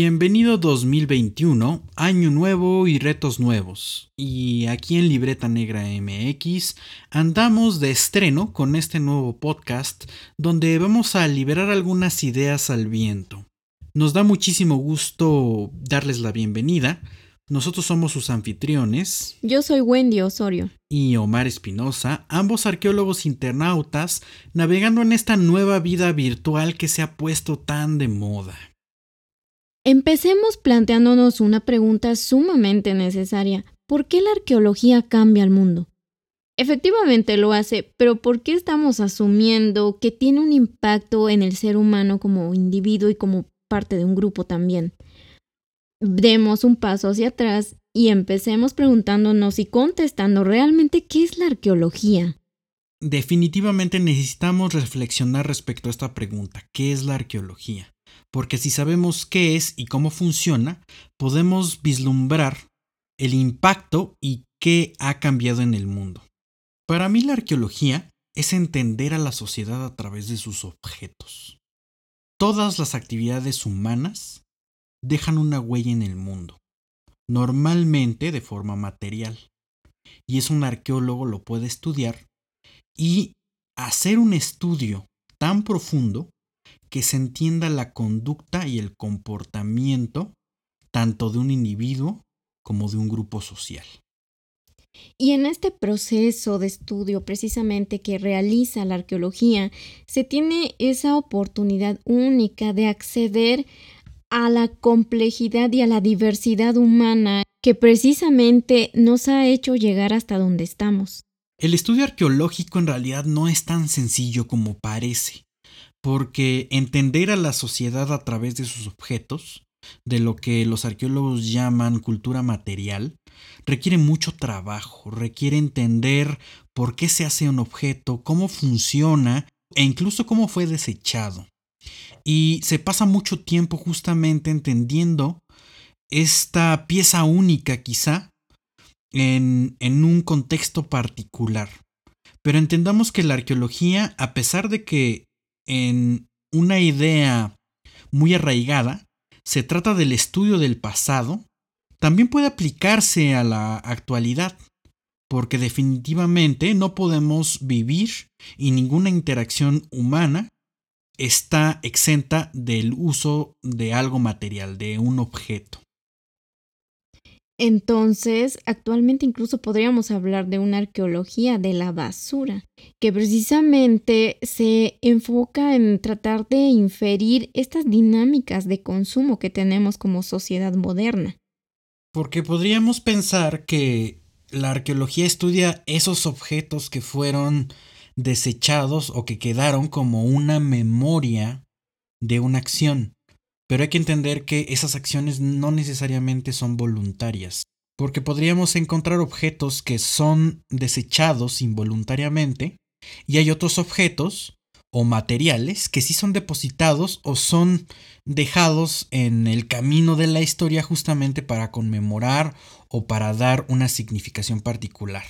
Bienvenido 2021, año nuevo y retos nuevos. Y aquí en Libreta Negra MX andamos de estreno con este nuevo podcast donde vamos a liberar algunas ideas al viento. Nos da muchísimo gusto darles la bienvenida. Nosotros somos sus anfitriones. Yo soy Wendy Osorio. Y Omar Espinosa, ambos arqueólogos internautas, navegando en esta nueva vida virtual que se ha puesto tan de moda. Empecemos planteándonos una pregunta sumamente necesaria. ¿Por qué la arqueología cambia el mundo? Efectivamente lo hace, pero ¿por qué estamos asumiendo que tiene un impacto en el ser humano como individuo y como parte de un grupo también? Demos un paso hacia atrás y empecemos preguntándonos y contestando realmente qué es la arqueología. Definitivamente necesitamos reflexionar respecto a esta pregunta, ¿qué es la arqueología? Porque si sabemos qué es y cómo funciona, podemos vislumbrar el impacto y qué ha cambiado en el mundo. Para mí la arqueología es entender a la sociedad a través de sus objetos. Todas las actividades humanas dejan una huella en el mundo, normalmente de forma material. Y es un arqueólogo lo puede estudiar y hacer un estudio tan profundo que se entienda la conducta y el comportamiento tanto de un individuo como de un grupo social. Y en este proceso de estudio precisamente que realiza la arqueología, se tiene esa oportunidad única de acceder a la complejidad y a la diversidad humana que precisamente nos ha hecho llegar hasta donde estamos. El estudio arqueológico en realidad no es tan sencillo como parece porque entender a la sociedad a través de sus objetos, de lo que los arqueólogos llaman cultura material, requiere mucho trabajo, requiere entender por qué se hace un objeto, cómo funciona e incluso cómo fue desechado. Y se pasa mucho tiempo justamente entendiendo esta pieza única quizá en, en un contexto particular. Pero entendamos que la arqueología, a pesar de que en una idea muy arraigada, se trata del estudio del pasado, también puede aplicarse a la actualidad, porque definitivamente no podemos vivir y ninguna interacción humana está exenta del uso de algo material, de un objeto. Entonces, actualmente incluso podríamos hablar de una arqueología de la basura, que precisamente se enfoca en tratar de inferir estas dinámicas de consumo que tenemos como sociedad moderna. Porque podríamos pensar que la arqueología estudia esos objetos que fueron desechados o que quedaron como una memoria de una acción. Pero hay que entender que esas acciones no necesariamente son voluntarias, porque podríamos encontrar objetos que son desechados involuntariamente y hay otros objetos o materiales que sí son depositados o son dejados en el camino de la historia justamente para conmemorar o para dar una significación particular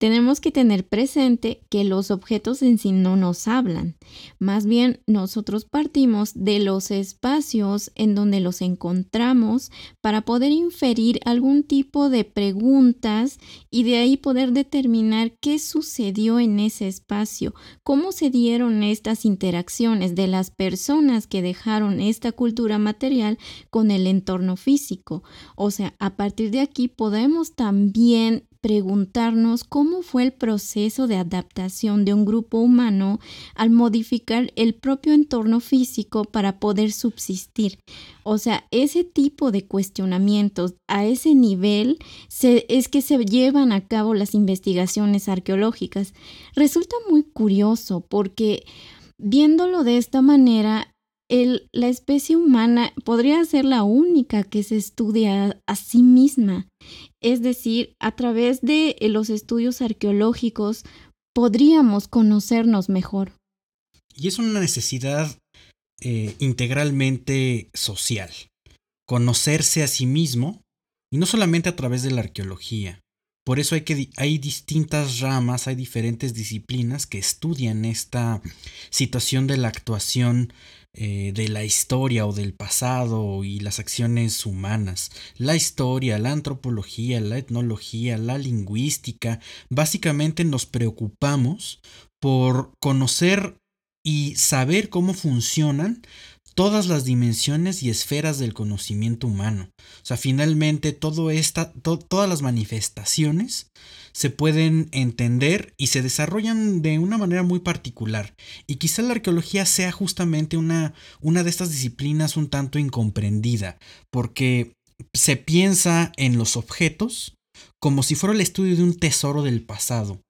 tenemos que tener presente que los objetos en sí no nos hablan. Más bien, nosotros partimos de los espacios en donde los encontramos para poder inferir algún tipo de preguntas y de ahí poder determinar qué sucedió en ese espacio, cómo se dieron estas interacciones de las personas que dejaron esta cultura material con el entorno físico. O sea, a partir de aquí podemos también preguntarnos cómo fue el proceso de adaptación de un grupo humano al modificar el propio entorno físico para poder subsistir. O sea, ese tipo de cuestionamientos a ese nivel es que se llevan a cabo las investigaciones arqueológicas. Resulta muy curioso porque viéndolo de esta manera, la especie humana podría ser la única que se estudia a sí misma. Es decir, a través de eh, los estudios arqueológicos podríamos conocernos mejor. Y es una necesidad eh, integralmente social, conocerse a sí mismo, y no solamente a través de la arqueología. Por eso hay, que, hay distintas ramas, hay diferentes disciplinas que estudian esta situación de la actuación eh, de la historia o del pasado y las acciones humanas. La historia, la antropología, la etnología, la lingüística, básicamente nos preocupamos por conocer y saber cómo funcionan todas las dimensiones y esferas del conocimiento humano. O sea, finalmente todas las manifestaciones se pueden entender y se desarrollan de una manera muy particular. Y quizá la arqueología sea justamente una, una de estas disciplinas un tanto incomprendida, porque se piensa en los objetos como si fuera el estudio de un tesoro del pasado,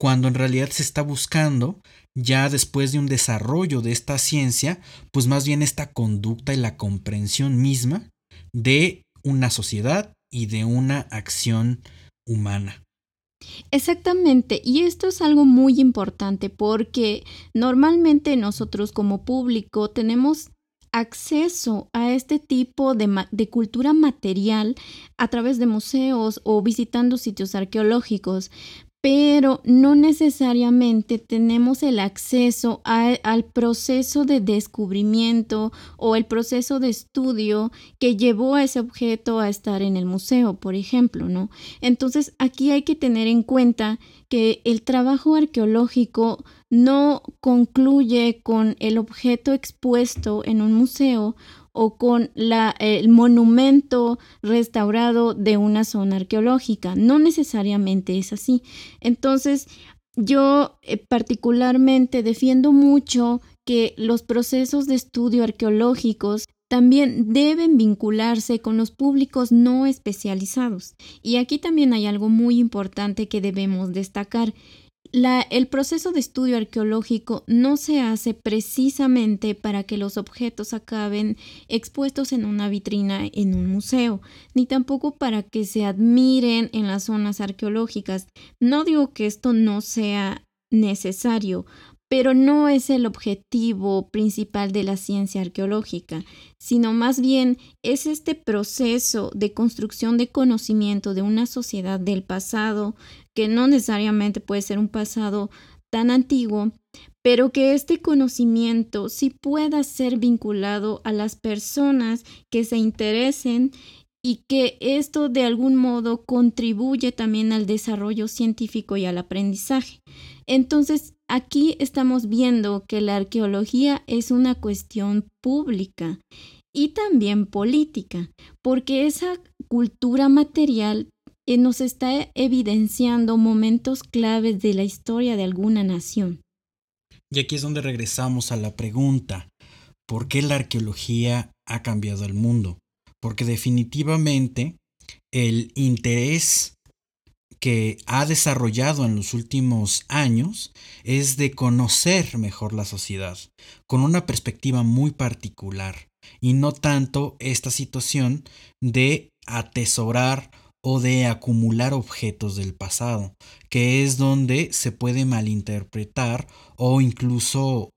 cuando en realidad se está buscando ya después de un desarrollo de esta ciencia, pues más bien esta conducta y la comprensión misma de una sociedad y de una acción humana. Exactamente, y esto es algo muy importante porque normalmente nosotros como público tenemos acceso a este tipo de, cultura material a través de museos o visitando sitios arqueológicos, pero no necesariamente tenemos el acceso al proceso de descubrimiento o el proceso de estudio que llevó a ese objeto a estar en el museo, por ejemplo, ¿no? Entonces, aquí hay que tener en cuenta que el trabajo arqueológico no concluye con el objeto expuesto en un museo o con el monumento restaurado de una zona arqueológica. No necesariamente es así. Entonces, yo eh, particularmente defiendo mucho que los procesos de estudio arqueológicos también deben vincularse con los públicos no especializados. Y aquí también hay algo muy importante que debemos destacar el proceso de estudio arqueológico no se hace precisamente para que los objetos acaben expuestos en una vitrina en un museo, ni tampoco para que se admiren en las zonas arqueológicas. No digo que esto no sea necesario, pero no es el objetivo principal de la ciencia arqueológica, sino más bien es este proceso de construcción de conocimiento de una sociedad del pasado, que no necesariamente puede ser un pasado tan antiguo, pero que este conocimiento sí pueda ser vinculado a las personas que se interesen y que esto de algún modo contribuye también al desarrollo científico y al aprendizaje. Entonces, aquí estamos viendo que la arqueología es una cuestión pública y también política, porque esa cultura material eh, nos está evidenciando momentos claves de la historia de alguna nación. Y aquí es donde regresamos a la pregunta, ¿por qué la arqueología ha cambiado el mundo? Porque definitivamente el interés que ha desarrollado en los últimos años es de conocer mejor la sociedad, con una perspectiva muy particular, y no tanto esta situación de atesorar o de acumular objetos del pasado, que es donde se puede malinterpretar o incluso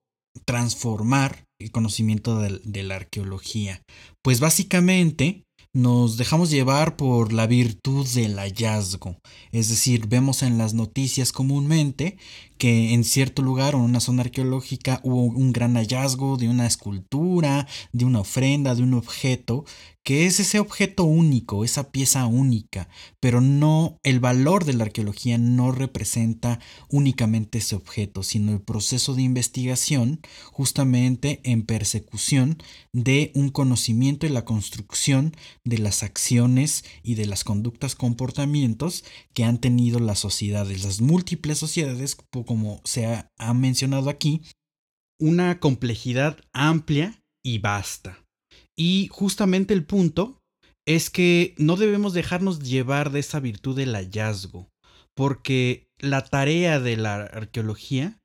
transformar el conocimiento de, de la arqueología. Pues básicamente nos dejamos llevar por la virtud del hallazgo. Es decir, vemos en las noticias comúnmente que en cierto lugar o en una zona arqueológica hubo un gran hallazgo de una escultura, de una ofrenda, de un objeto, que es ese objeto único, esa pieza única, pero no el valor de la arqueología no representa únicamente ese objeto, sino el proceso de investigación justamente en persecución de un conocimiento y la construcción de las acciones y de las conductas comportamientos que han tenido las sociedades, las múltiples sociedades como se ha, mencionado aquí, una complejidad amplia y vasta. Y justamente el punto es que no debemos dejarnos llevar de esa virtud del hallazgo, porque la tarea de la arqueología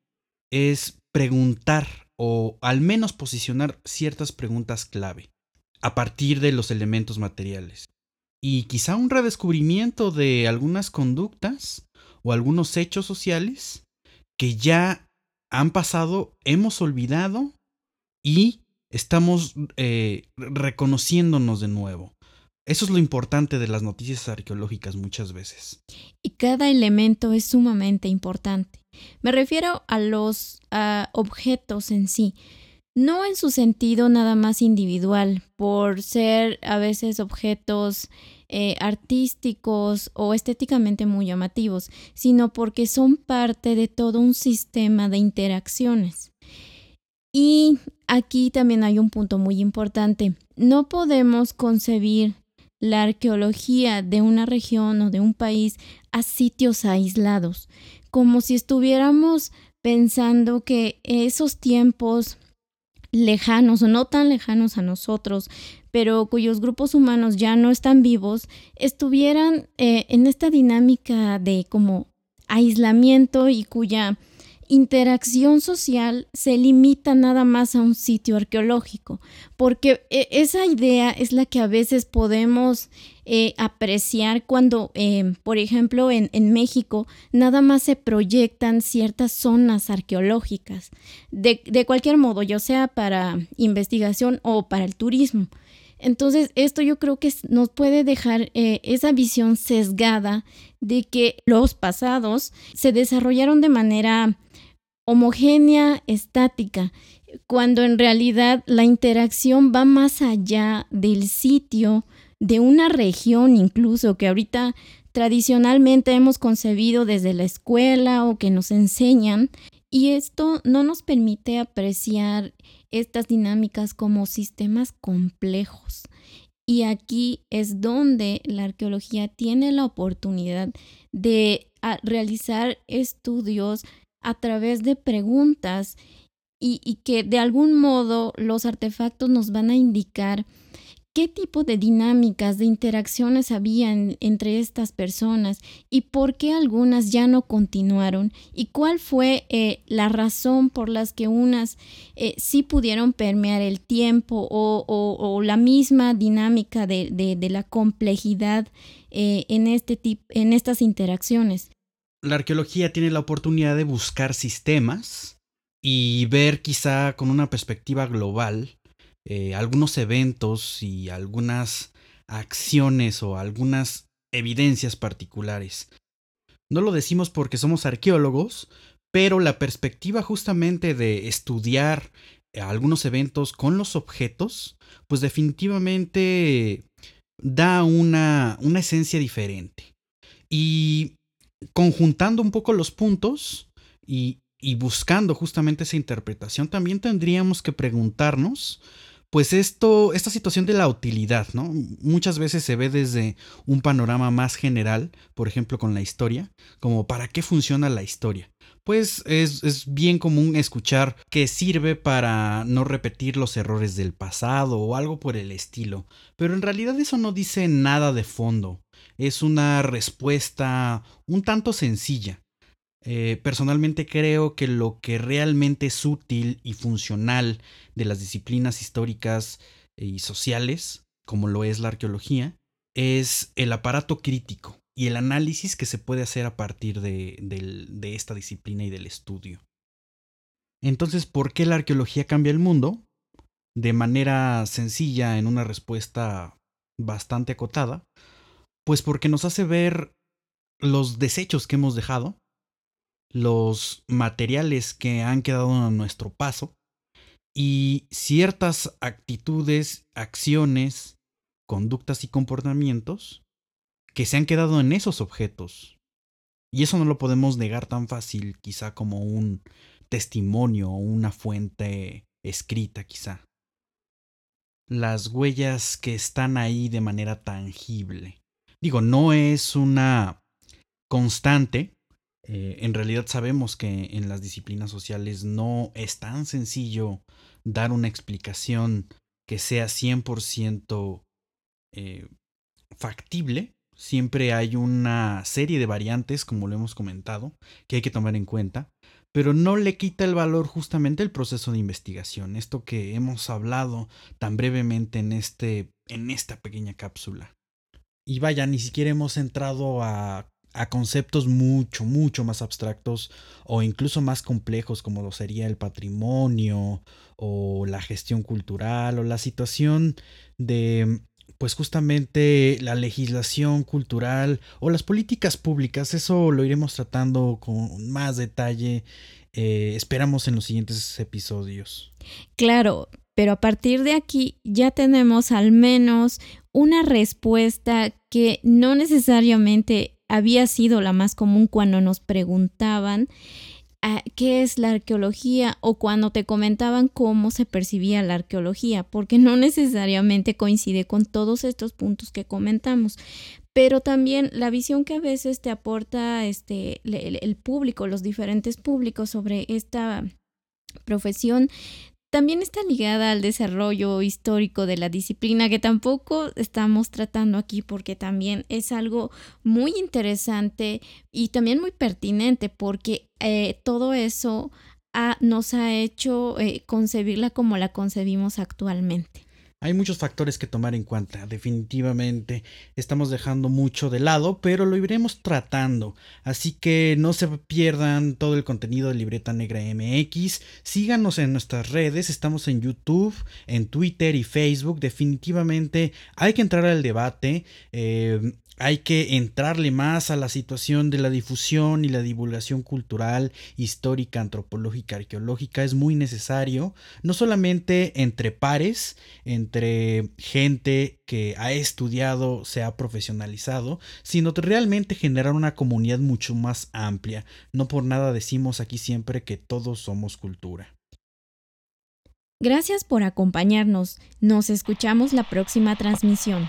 es preguntar o al menos posicionar ciertas preguntas clave a partir de los elementos materiales. Y quizá un redescubrimiento de algunas conductas o algunos hechos sociales que ya han pasado, hemos olvidado y estamos eh, reconociéndonos de nuevo. Eso es lo importante de las noticias arqueológicas muchas veces. Y cada elemento es sumamente importante. Me refiero a los objetos en sí, no en su sentido nada más individual, por ser a veces objetos eh, artísticos o estéticamente muy llamativos, sino porque son parte de todo un sistema de interacciones. Y aquí también hay un punto muy importante. No podemos concebir la arqueología de una región o de un país a sitios aislados, como si estuviéramos pensando que esos tiempos lejanos o no tan lejanos a nosotros, pero cuyos grupos humanos ya no están vivos, estuvieran eh, en esta dinámica de como aislamiento y cuya interacción social se limita nada más a un sitio arqueológico, porque eh, esa idea es la que a veces podemos eh, apreciar cuando, eh, por ejemplo, en, México nada más se proyectan ciertas zonas arqueológicas, de, cualquier modo, ya sea para investigación o para el turismo. Entonces, esto yo creo que nos puede dejar esa visión sesgada de que los pasados se desarrollaron de manera homogénea, estática, cuando en realidad la interacción va más allá del sitio, de una región incluso, que ahorita tradicionalmente hemos concebido desde la escuela o que nos enseñan, y esto no nos permite apreciar estas dinámicas como sistemas complejos. Y aquí es donde la arqueología tiene la oportunidad de ah, realizar estudios a través de preguntas y, que de algún modo los artefactos nos van a indicar qué tipo de dinámicas, de interacciones habían entre estas personas y por qué algunas ya no continuaron y cuál fue eh, la razón por las que unas eh, sí pudieron permear el tiempo o, la misma dinámica de, la complejidad eh, en, este en estas interacciones la arqueología tiene la oportunidad de buscar sistemas y ver quizá con una perspectiva global eh, algunos eventos y algunas acciones o algunas evidencias particulares. No lo decimos porque somos arqueólogos, pero la perspectiva justamente de estudiar algunos eventos con los objetos, pues definitivamente da una, una esencia diferente. Y conjuntando un poco los puntos y, buscando justamente esa interpretación, también tendríamos que preguntarnos, pues esto, esta situación de la utilidad, ¿no? Muchas veces se ve desde un panorama más general, por ejemplo con la historia, como para qué funciona la historia. Pues es, es bien común escuchar que sirve para no repetir los errores del pasado o algo por el estilo, pero en realidad eso no dice nada de fondo es una respuesta un tanto sencilla. Eh, personalmente creo que lo que realmente es útil y funcional de las disciplinas históricas y sociales, como lo es la arqueología, es el aparato crítico y el análisis que se puede hacer a partir de, de esta disciplina y del estudio. Entonces, ¿por qué la arqueología cambia el mundo? De manera sencilla, en una respuesta bastante acotada, pues porque nos hace ver los desechos que hemos dejado, los materiales que han quedado a nuestro paso y ciertas actitudes, acciones, conductas y comportamientos que se han quedado en esos objetos. Y eso no lo podemos negar tan fácil quizá como un testimonio o una fuente escrita quizá. Las huellas que están ahí de manera tangible. Digo, no es una constante. Eh, en realidad sabemos que en las disciplinas sociales no es tan sencillo dar una explicación que sea 100% eh, factible. Siempre hay una serie de variantes, como lo hemos comentado, que hay que tomar en cuenta, pero no le quita el valor justamente el proceso de investigación, esto que hemos hablado tan brevemente en, este, en esta pequeña cápsula. Y vaya, ni siquiera hemos entrado a, a conceptos mucho, mucho más abstractos o incluso más complejos como lo sería el patrimonio o la gestión cultural o la situación de pues justamente la legislación cultural o las políticas públicas. Eso lo iremos tratando con más detalle. Eh, esperamos en los siguientes episodios. Claro, pero a partir de aquí ya tenemos al menos una respuesta que no necesariamente había sido la más común cuando nos preguntaban ah, qué es la arqueología o cuando te comentaban cómo se percibía la arqueología, porque no necesariamente coincide con todos estos puntos que comentamos. Pero también la visión que a veces te aporta este, el público, los diferentes públicos sobre esta profesión también está ligada al desarrollo histórico de la disciplina, que tampoco estamos tratando aquí porque también es algo muy interesante y también muy pertinente porque eh, todo eso nos ha hecho eh, concebirla como la concebimos actualmente. Hay muchos factores que tomar en cuenta, definitivamente. Estamos dejando mucho de lado, pero lo iremos tratando, así que no se pierdan todo el contenido de Libreta Negra MX, síganos en nuestras redes, estamos en YouTube, en Twitter y Facebook, definitivamente hay que entrar al debate, eh, hay que entrarle más a la situación de la difusión y la divulgación cultural, histórica, antropológica, arqueológica. Es muy necesario, no solamente entre pares, entre gente que ha estudiado, se ha profesionalizado, sino realmente generar una comunidad mucho más amplia. No por nada decimos aquí siempre que todos somos cultura. Gracias por acompañarnos. Nos escuchamos la próxima transmisión.